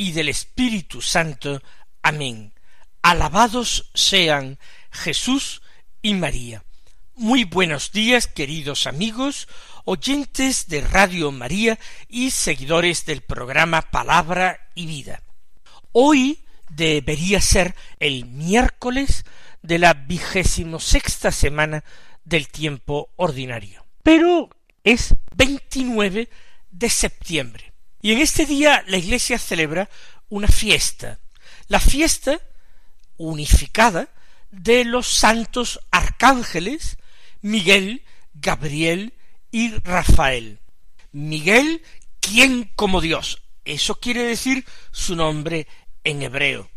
y del Espíritu Santo. Amén. Alabados sean Jesús y María. Muy buenos días, queridos amigos, oyentes de Radio María y seguidores del programa Palabra y Vida. Hoy debería ser el miércoles de la vigésimo sexta semana del tiempo ordinario. Pero es 29 de septiembre. Y en este día la Iglesia celebra una fiesta, la fiesta unificada de los santos arcángeles Miguel, Gabriel y Rafael. Miguel, ¿quién como Dios? Eso quiere decir su nombre en hebreo.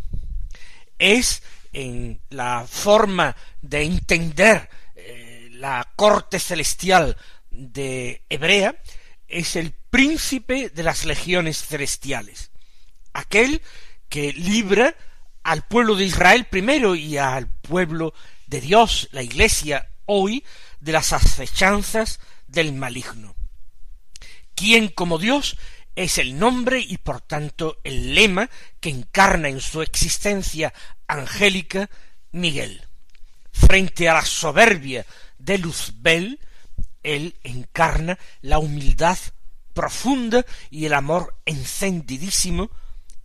Es en la forma de entender eh, la corte celestial de Hebrea, es el príncipe de las legiones celestiales, aquel que libra al pueblo de Israel primero y al pueblo de Dios, la iglesia hoy, de las acechanzas del maligno. Quien como Dios es el nombre y por tanto el lema que encarna en su existencia angélica Miguel. Frente a la soberbia de Luzbel, él encarna la humildad profunda y el amor encendidísimo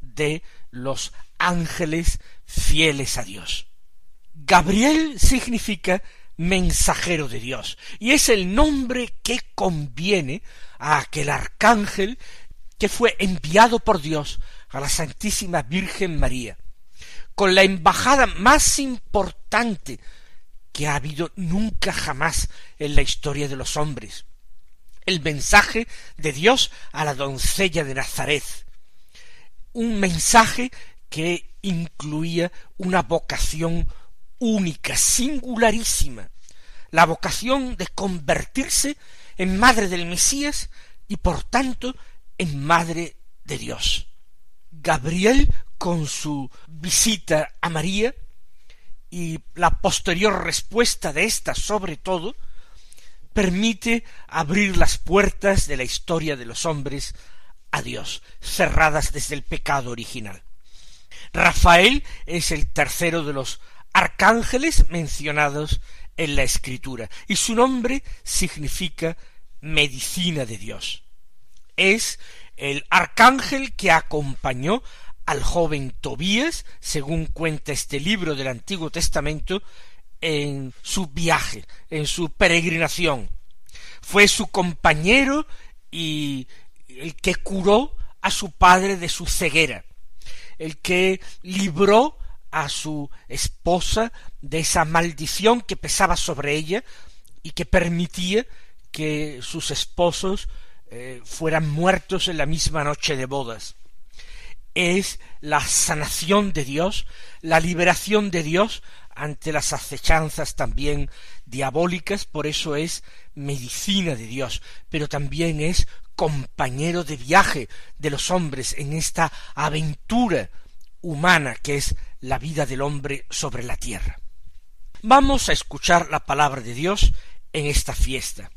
de los ángeles fieles a Dios. Gabriel significa mensajero de Dios, y es el nombre que conviene a aquel arcángel que fue enviado por Dios a la Santísima Virgen María, con la embajada más importante que ha habido nunca jamás en la historia de los hombres, el mensaje de Dios a la doncella de Nazaret, un mensaje que incluía una vocación única, singularísima, la vocación de convertirse en madre del Mesías y por tanto en madre de Dios. Gabriel, con su visita a María y la posterior respuesta de ésta sobre todo, permite abrir las puertas de la historia de los hombres a Dios, cerradas desde el pecado original. Rafael es el tercero de los arcángeles mencionados en la escritura, y su nombre significa medicina de Dios. Es el arcángel que acompañó al joven Tobías, según cuenta este libro del Antiguo Testamento, en su viaje, en su peregrinación. Fue su compañero y el que curó a su padre de su ceguera, el que libró a su esposa de esa maldición que pesaba sobre ella y que permitía que sus esposos eh, fueran muertos en la misma noche de bodas. Es la sanación de Dios, la liberación de Dios ante las acechanzas también diabólicas, por eso es medicina de Dios, pero también es compañero de viaje de los hombres en esta aventura humana que es la vida del hombre sobre la tierra. Vamos a escuchar la palabra de Dios en esta fiesta.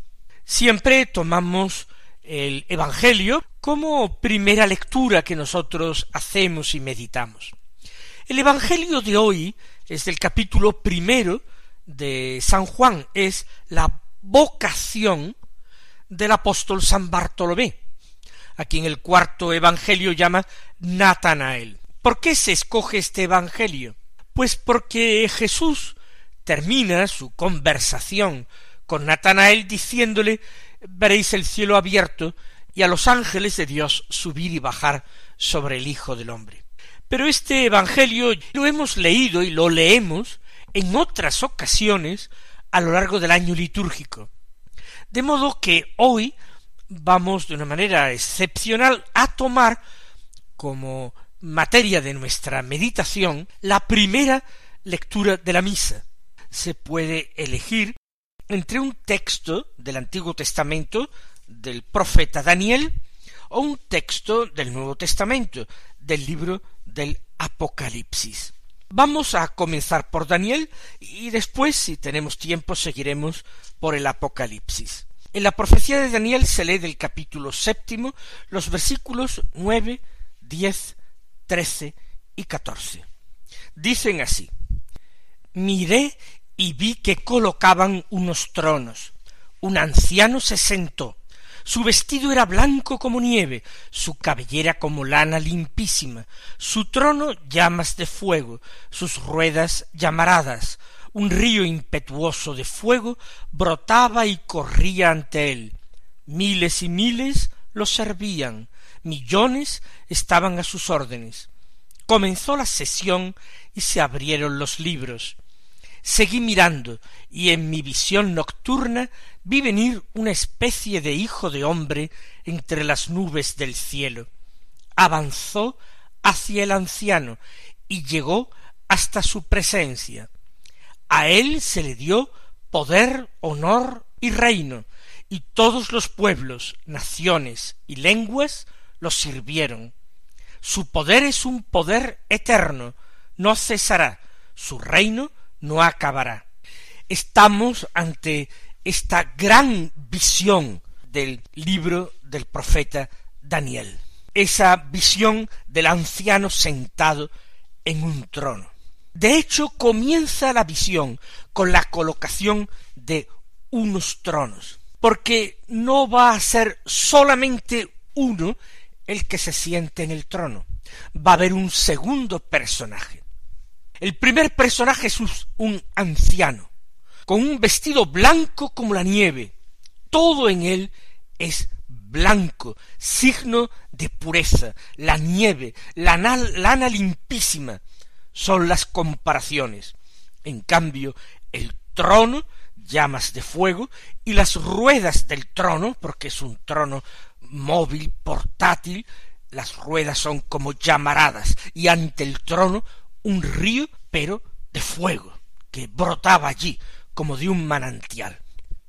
Siempre tomamos el Evangelio como primera lectura que nosotros hacemos y meditamos. El Evangelio de hoy es del capítulo primero de San Juan, es la vocación del apóstol San Bartolomé, a quien el cuarto Evangelio llama Natanael. ¿Por qué se escoge este Evangelio? Pues porque Jesús termina su conversación con Natanael diciéndole veréis el cielo abierto y a los ángeles de Dios subir y bajar sobre el Hijo del Hombre. Pero este Evangelio lo hemos leído y lo leemos en otras ocasiones a lo largo del año litúrgico. De modo que hoy vamos de una manera excepcional a tomar como materia de nuestra meditación la primera lectura de la misa. Se puede elegir entre un texto del Antiguo Testamento del profeta Daniel o un texto del Nuevo Testamento del libro del Apocalipsis. Vamos a comenzar por Daniel y después, si tenemos tiempo, seguiremos por el Apocalipsis. En la profecía de Daniel se lee del capítulo séptimo los versículos nueve, diez, trece y catorce. Dicen así Miré y vi que colocaban unos tronos. Un anciano se sentó. Su vestido era blanco como nieve, su cabellera como lana limpísima, su trono llamas de fuego, sus ruedas llamaradas, un río impetuoso de fuego brotaba y corría ante él. Miles y miles lo servían, millones estaban a sus órdenes. Comenzó la sesión y se abrieron los libros. Seguí mirando, y en mi visión nocturna vi venir una especie de hijo de hombre entre las nubes del cielo. Avanzó hacia el anciano y llegó hasta su presencia. A él se le dio poder, honor y reino, y todos los pueblos, naciones y lenguas lo sirvieron. Su poder es un poder eterno, no cesará, su reino no acabará. Estamos ante esta gran visión del libro del profeta Daniel, esa visión del anciano sentado en un trono. De hecho, comienza la visión con la colocación de unos tronos, porque no va a ser solamente uno el que se siente en el trono, va a haber un segundo personaje. El primer personaje es un anciano, con un vestido blanco como la nieve, todo en él es blanco, signo de pureza, la nieve, la lana limpísima, son las comparaciones. En cambio, el trono, llamas de fuego, y las ruedas del trono, porque es un trono móvil, portátil, las ruedas son como llamaradas, y ante el trono un río, pero de fuego, que brotaba allí, como de un manantial.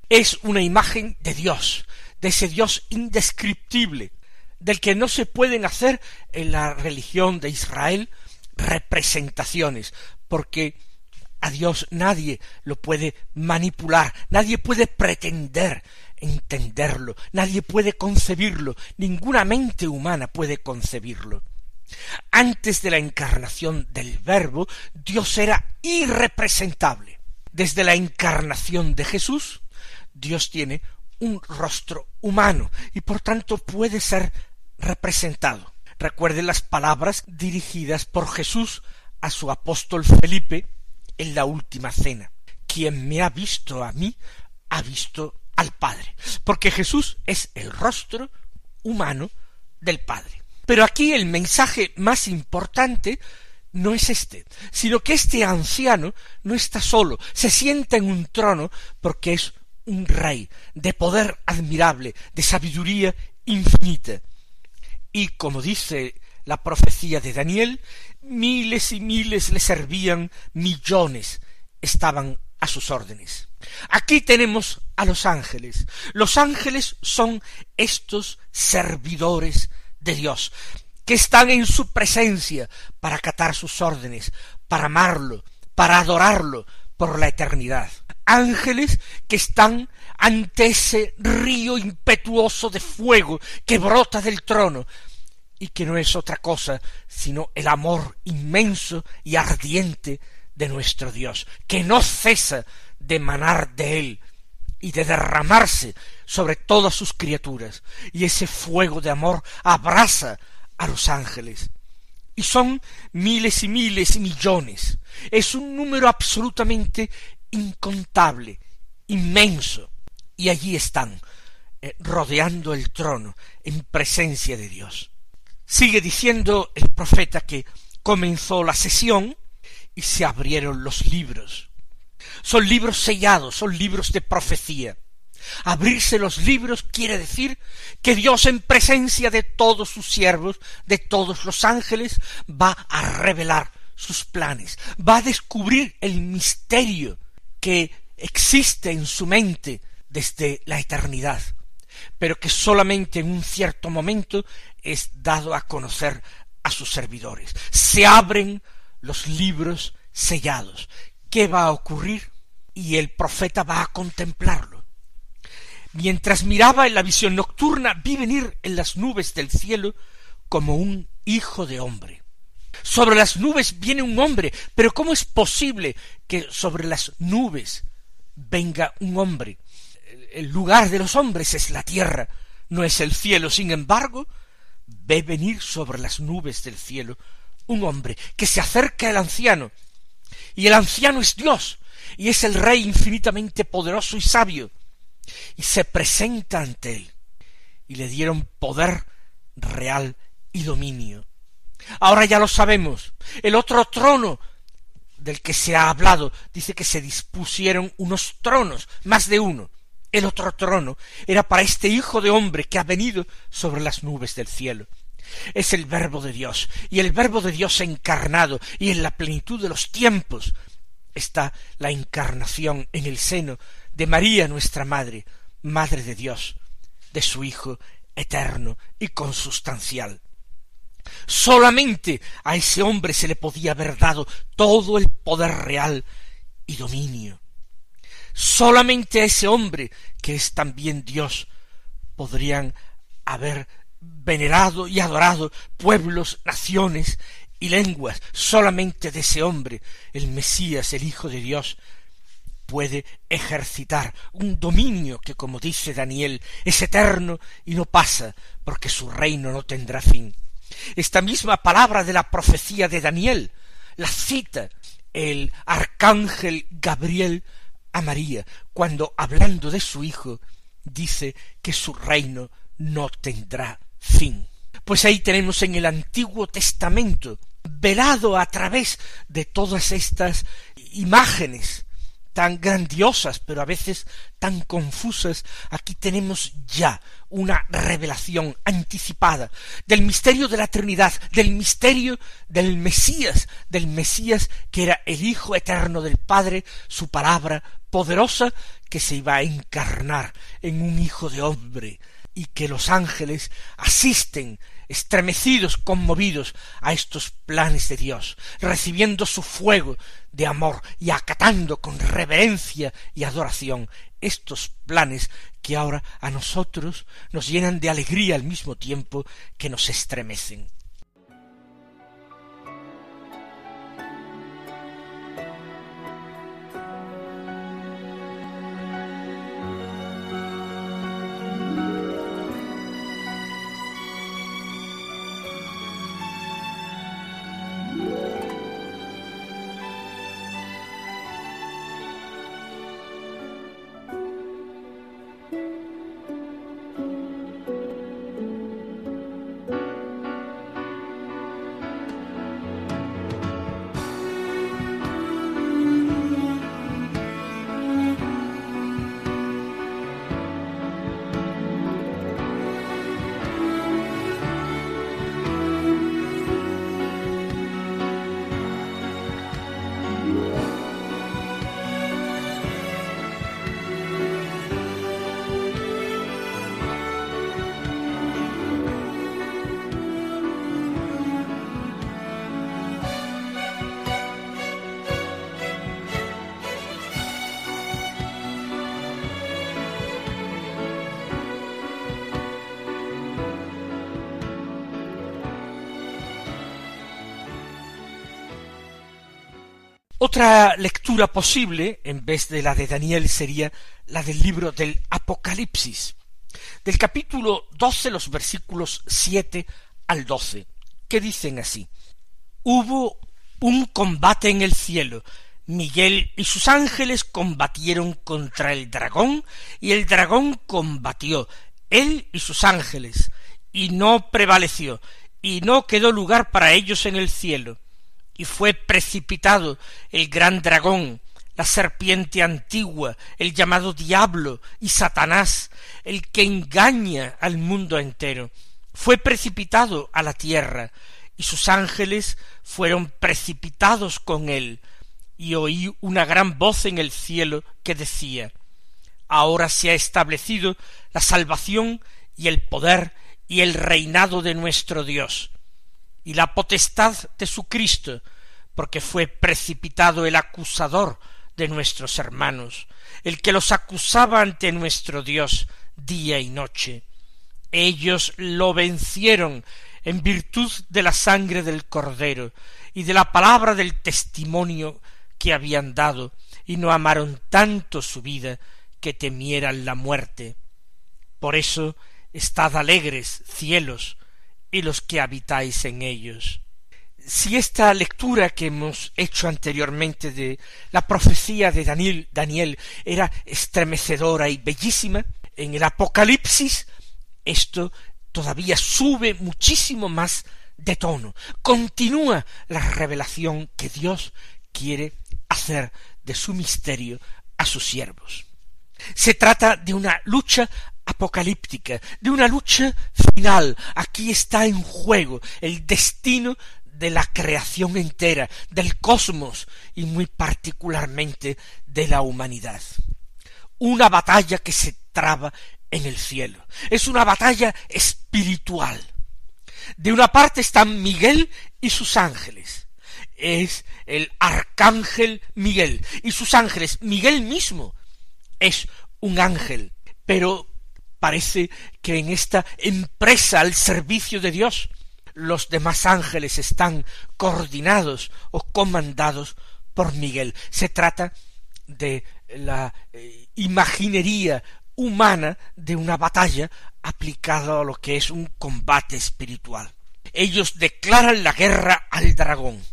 Es una imagen de Dios, de ese Dios indescriptible, del que no se pueden hacer en la religión de Israel representaciones, porque a Dios nadie lo puede manipular, nadie puede pretender entenderlo, nadie puede concebirlo, ninguna mente humana puede concebirlo. Antes de la encarnación del Verbo, Dios era irrepresentable. Desde la encarnación de Jesús, Dios tiene un rostro humano y por tanto puede ser representado. Recuerden las palabras dirigidas por Jesús a su apóstol Felipe en la última cena. Quien me ha visto a mí, ha visto al Padre. Porque Jesús es el rostro humano del Padre. Pero aquí el mensaje más importante no es este, sino que este anciano no está solo, se sienta en un trono porque es un rey de poder admirable, de sabiduría infinita y como dice la profecía de Daniel, miles y miles le servían, millones estaban a sus órdenes. Aquí tenemos a los ángeles. Los ángeles son estos servidores de Dios, que están en su presencia para acatar sus órdenes, para amarlo, para adorarlo por la eternidad. Ángeles que están ante ese río impetuoso de fuego que brota del trono y que no es otra cosa sino el amor inmenso y ardiente de nuestro Dios, que no cesa de manar de él y de derramarse sobre todas sus criaturas, y ese fuego de amor abraza a los ángeles. Y son miles y miles y millones. Es un número absolutamente incontable, inmenso, y allí están, eh, rodeando el trono, en presencia de Dios. Sigue diciendo el profeta que comenzó la sesión y se abrieron los libros. Son libros sellados, son libros de profecía. Abrirse los libros quiere decir que Dios en presencia de todos sus siervos, de todos los ángeles, va a revelar sus planes, va a descubrir el misterio que existe en su mente desde la eternidad, pero que solamente en un cierto momento es dado a conocer a sus servidores. Se abren los libros sellados. ¿Qué va a ocurrir? Y el profeta va a contemplarlo. Mientras miraba en la visión nocturna, vi venir en las nubes del cielo como un hijo de hombre. Sobre las nubes viene un hombre, pero ¿cómo es posible que sobre las nubes venga un hombre? El lugar de los hombres es la tierra, no es el cielo. Sin embargo, ve venir sobre las nubes del cielo un hombre que se acerca al anciano, y el anciano es Dios, y es el Rey infinitamente poderoso y sabio, y se presenta ante él, y le dieron poder real y dominio. Ahora ya lo sabemos, el otro trono del que se ha hablado dice que se dispusieron unos tronos, más de uno. El otro trono era para este Hijo de hombre que ha venido sobre las nubes del cielo es el Verbo de Dios, y el Verbo de Dios encarnado, y en la plenitud de los tiempos está la encarnación en el seno de María nuestra Madre, Madre de Dios, de su Hijo eterno y consustancial. Solamente a ese hombre se le podía haber dado todo el poder real y dominio. Solamente a ese hombre, que es también Dios, podrían haber venerado y adorado pueblos, naciones y lenguas. Solamente de ese hombre, el Mesías, el Hijo de Dios, puede ejercitar un dominio que, como dice Daniel, es eterno y no pasa, porque su reino no tendrá fin. Esta misma palabra de la profecía de Daniel la cita el arcángel Gabriel a María, cuando hablando de su Hijo, dice que su reino no tendrá fin. Pues ahí tenemos en el Antiguo Testamento, velado a través de todas estas imágenes tan grandiosas, pero a veces tan confusas, aquí tenemos ya una revelación anticipada del misterio de la Trinidad, del misterio del Mesías, del Mesías que era el Hijo eterno del Padre, su palabra poderosa que se iba a encarnar en un Hijo de hombre, y que los ángeles asisten estremecidos, conmovidos a estos planes de Dios, recibiendo su fuego de amor y acatando con reverencia y adoración estos planes que ahora a nosotros nos llenan de alegría al mismo tiempo que nos estremecen. Otra lectura posible, en vez de la de Daniel, sería la del libro del Apocalipsis, del capítulo doce, los versículos siete al doce, que dicen así. Hubo un combate en el cielo, Miguel y sus ángeles combatieron contra el dragón, y el dragón combatió, él y sus ángeles, y no prevaleció, y no quedó lugar para ellos en el cielo y fue precipitado el gran dragón, la serpiente antigua, el llamado diablo y Satanás, el que engaña al mundo entero, fue precipitado a la tierra, y sus ángeles fueron precipitados con él, y oí una gran voz en el cielo que decía Ahora se ha establecido la salvación y el poder y el reinado de nuestro Dios, y la potestad de su Cristo, porque fue precipitado el acusador de nuestros hermanos, el que los acusaba ante nuestro Dios día y noche. Ellos lo vencieron en virtud de la sangre del Cordero y de la palabra del testimonio que habían dado, y no amaron tanto su vida que temieran la muerte. Por eso estad alegres, cielos, y los que habitáis en ellos. Si esta lectura que hemos hecho anteriormente de la profecía de Daniel, Daniel era estremecedora y bellísima, en el Apocalipsis esto todavía sube muchísimo más de tono. Continúa la revelación que Dios quiere hacer de su misterio a sus siervos. Se trata de una lucha apocalíptica, de una lucha final. Aquí está en juego el destino de la creación entera, del cosmos y muy particularmente de la humanidad. Una batalla que se traba en el cielo. Es una batalla espiritual. De una parte están Miguel y sus ángeles. Es el arcángel Miguel y sus ángeles. Miguel mismo es un ángel, pero parece que en esta empresa al servicio de Dios los demás ángeles están coordinados o comandados por Miguel. Se trata de la eh, imaginería humana de una batalla aplicada a lo que es un combate espiritual. Ellos declaran la guerra al dragón.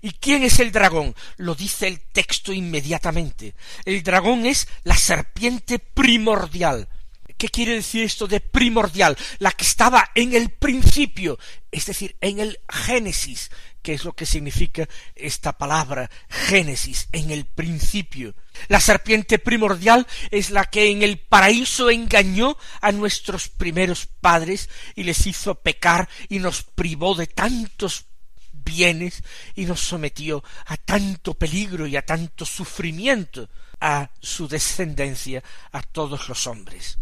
¿Y quién es el dragón? Lo dice el texto inmediatamente. El dragón es la serpiente primordial, ¿Qué quiere decir esto de primordial? La que estaba en el principio, es decir, en el Génesis, que es lo que significa esta palabra Génesis, en el principio. La serpiente primordial es la que en el paraíso engañó a nuestros primeros padres y les hizo pecar y nos privó de tantos bienes y nos sometió a tanto peligro y a tanto sufrimiento a su descendencia, a todos los hombres.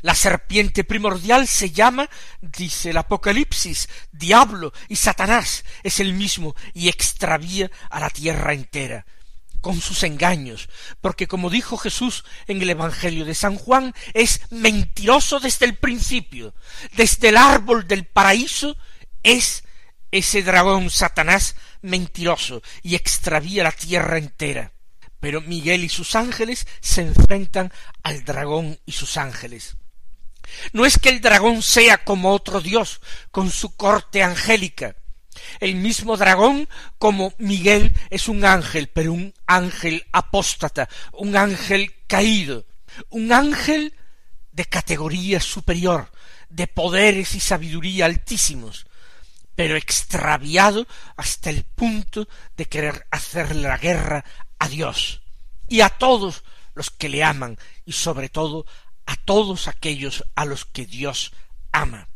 La serpiente primordial se llama, dice el Apocalipsis, diablo y Satanás es el mismo y extravía a la tierra entera con sus engaños, porque como dijo Jesús en el Evangelio de San Juan, es mentiroso desde el principio, desde el árbol del paraíso es ese dragón Satanás mentiroso y extravía la tierra entera. Pero Miguel y sus ángeles se enfrentan al dragón y sus ángeles. No es que el dragón sea como otro dios, con su corte angélica. El mismo dragón, como Miguel, es un ángel, pero un ángel apóstata, un ángel caído, un ángel de categoría superior, de poderes y sabiduría altísimos, pero extraviado hasta el punto de querer hacerle la guerra a Dios y a todos los que le aman y sobre todo a todos aquellos a los que Dios ama.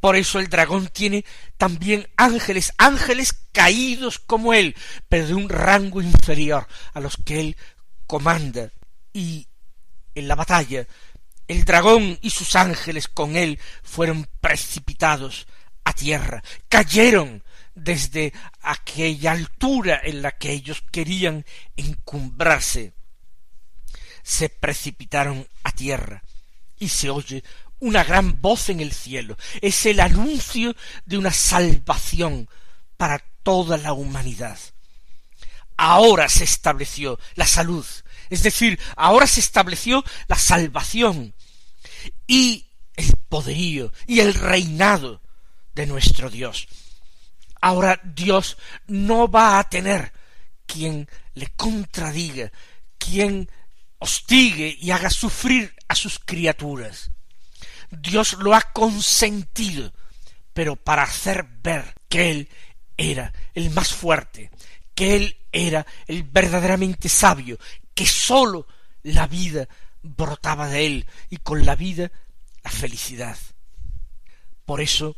Por eso el dragón tiene también ángeles, ángeles caídos como él, pero de un rango inferior a los que él comanda. Y en la batalla, el dragón y sus ángeles con él fueron precipitados a tierra, cayeron desde aquella altura en la que ellos querían encumbrarse se precipitaron a tierra y se oye una gran voz en el cielo. Es el anuncio de una salvación para toda la humanidad. Ahora se estableció la salud, es decir, ahora se estableció la salvación y el poderío y el reinado de nuestro Dios. Ahora Dios no va a tener quien le contradiga, quien hostigue y haga sufrir a sus criaturas. Dios lo ha consentido, pero para hacer ver que Él era el más fuerte, que él era el verdaderamente sabio, que sólo la vida brotaba de él y con la vida la felicidad. Por eso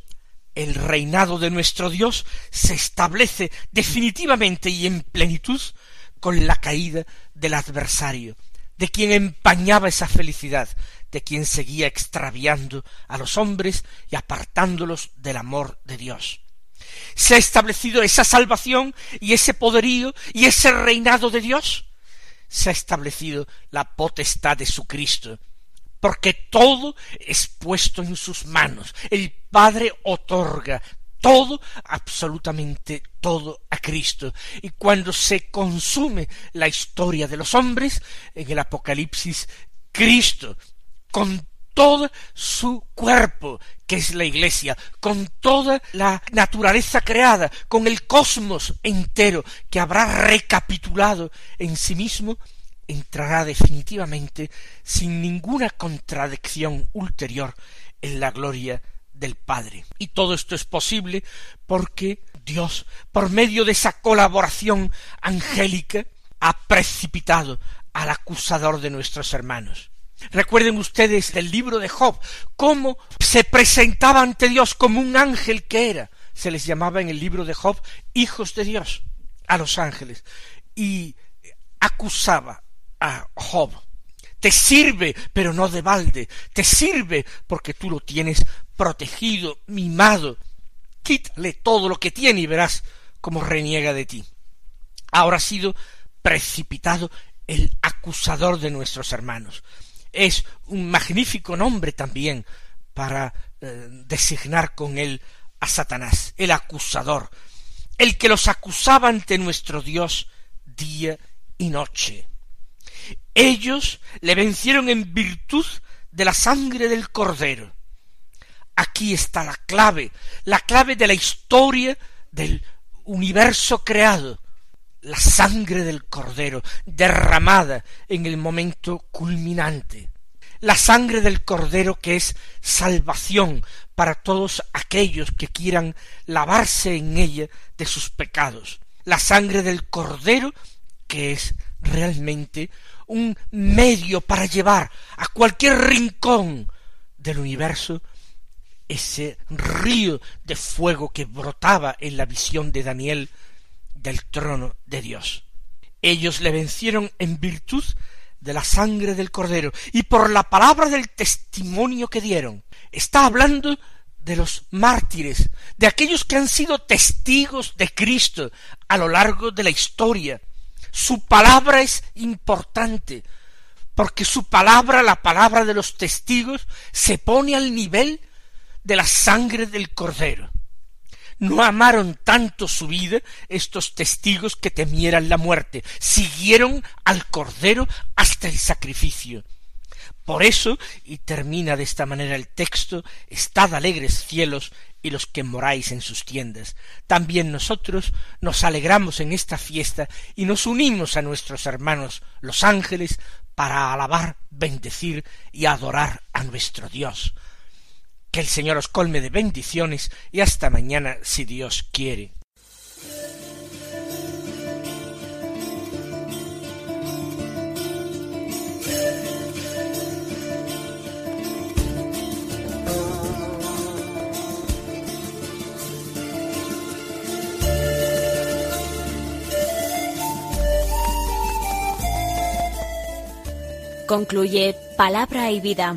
el reinado de nuestro Dios se establece definitivamente y en plenitud con la caída del adversario, de quien empañaba esa felicidad, de quien seguía extraviando a los hombres y apartándolos del amor de Dios. ¿Se ha establecido esa salvación y ese poderío y ese reinado de Dios? Se ha establecido la potestad de su Cristo, porque todo es puesto en sus manos. El Padre otorga todo, absolutamente todo a Cristo. Y cuando se consume la historia de los hombres, en el Apocalipsis, Cristo, con todo su cuerpo, que es la Iglesia, con toda la naturaleza creada, con el cosmos entero, que habrá recapitulado en sí mismo, entrará definitivamente sin ninguna contradicción ulterior en la gloria del Padre. Y todo esto es posible porque Dios, por medio de esa colaboración angélica, ha precipitado al acusador de nuestros hermanos. Recuerden ustedes del libro de Job, cómo se presentaba ante Dios como un ángel que era. Se les llamaba en el libro de Job hijos de Dios, a los ángeles, y acusaba a Job. Te sirve, pero no de balde. Te sirve porque tú lo tienes protegido, mimado. Quítale todo lo que tiene y verás cómo reniega de ti. Ahora ha sido precipitado el acusador de nuestros hermanos. Es un magnífico nombre también para eh, designar con él a Satanás, el acusador, el que los acusaba ante nuestro Dios día y noche. Ellos le vencieron en virtud de la sangre del Cordero. Aquí está la clave, la clave de la historia del universo creado, la sangre del Cordero derramada en el momento culminante, la sangre del Cordero que es salvación para todos aquellos que quieran lavarse en ella de sus pecados, la sangre del Cordero que es realmente un medio para llevar a cualquier rincón del universo ese río de fuego que brotaba en la visión de Daniel del trono de Dios. Ellos le vencieron en virtud de la sangre del cordero y por la palabra del testimonio que dieron. Está hablando de los mártires, de aquellos que han sido testigos de Cristo a lo largo de la historia, su palabra es importante, porque su palabra, la palabra de los testigos, se pone al nivel de la sangre del cordero. No amaron tanto su vida estos testigos que temieran la muerte, siguieron al cordero hasta el sacrificio. Por eso, y termina de esta manera el texto, estad alegres cielos y los que moráis en sus tiendas. También nosotros nos alegramos en esta fiesta y nos unimos a nuestros hermanos los ángeles para alabar, bendecir y adorar a nuestro Dios. Que el Señor os colme de bendiciones y hasta mañana si Dios quiere. Concluye Palabra y Vida,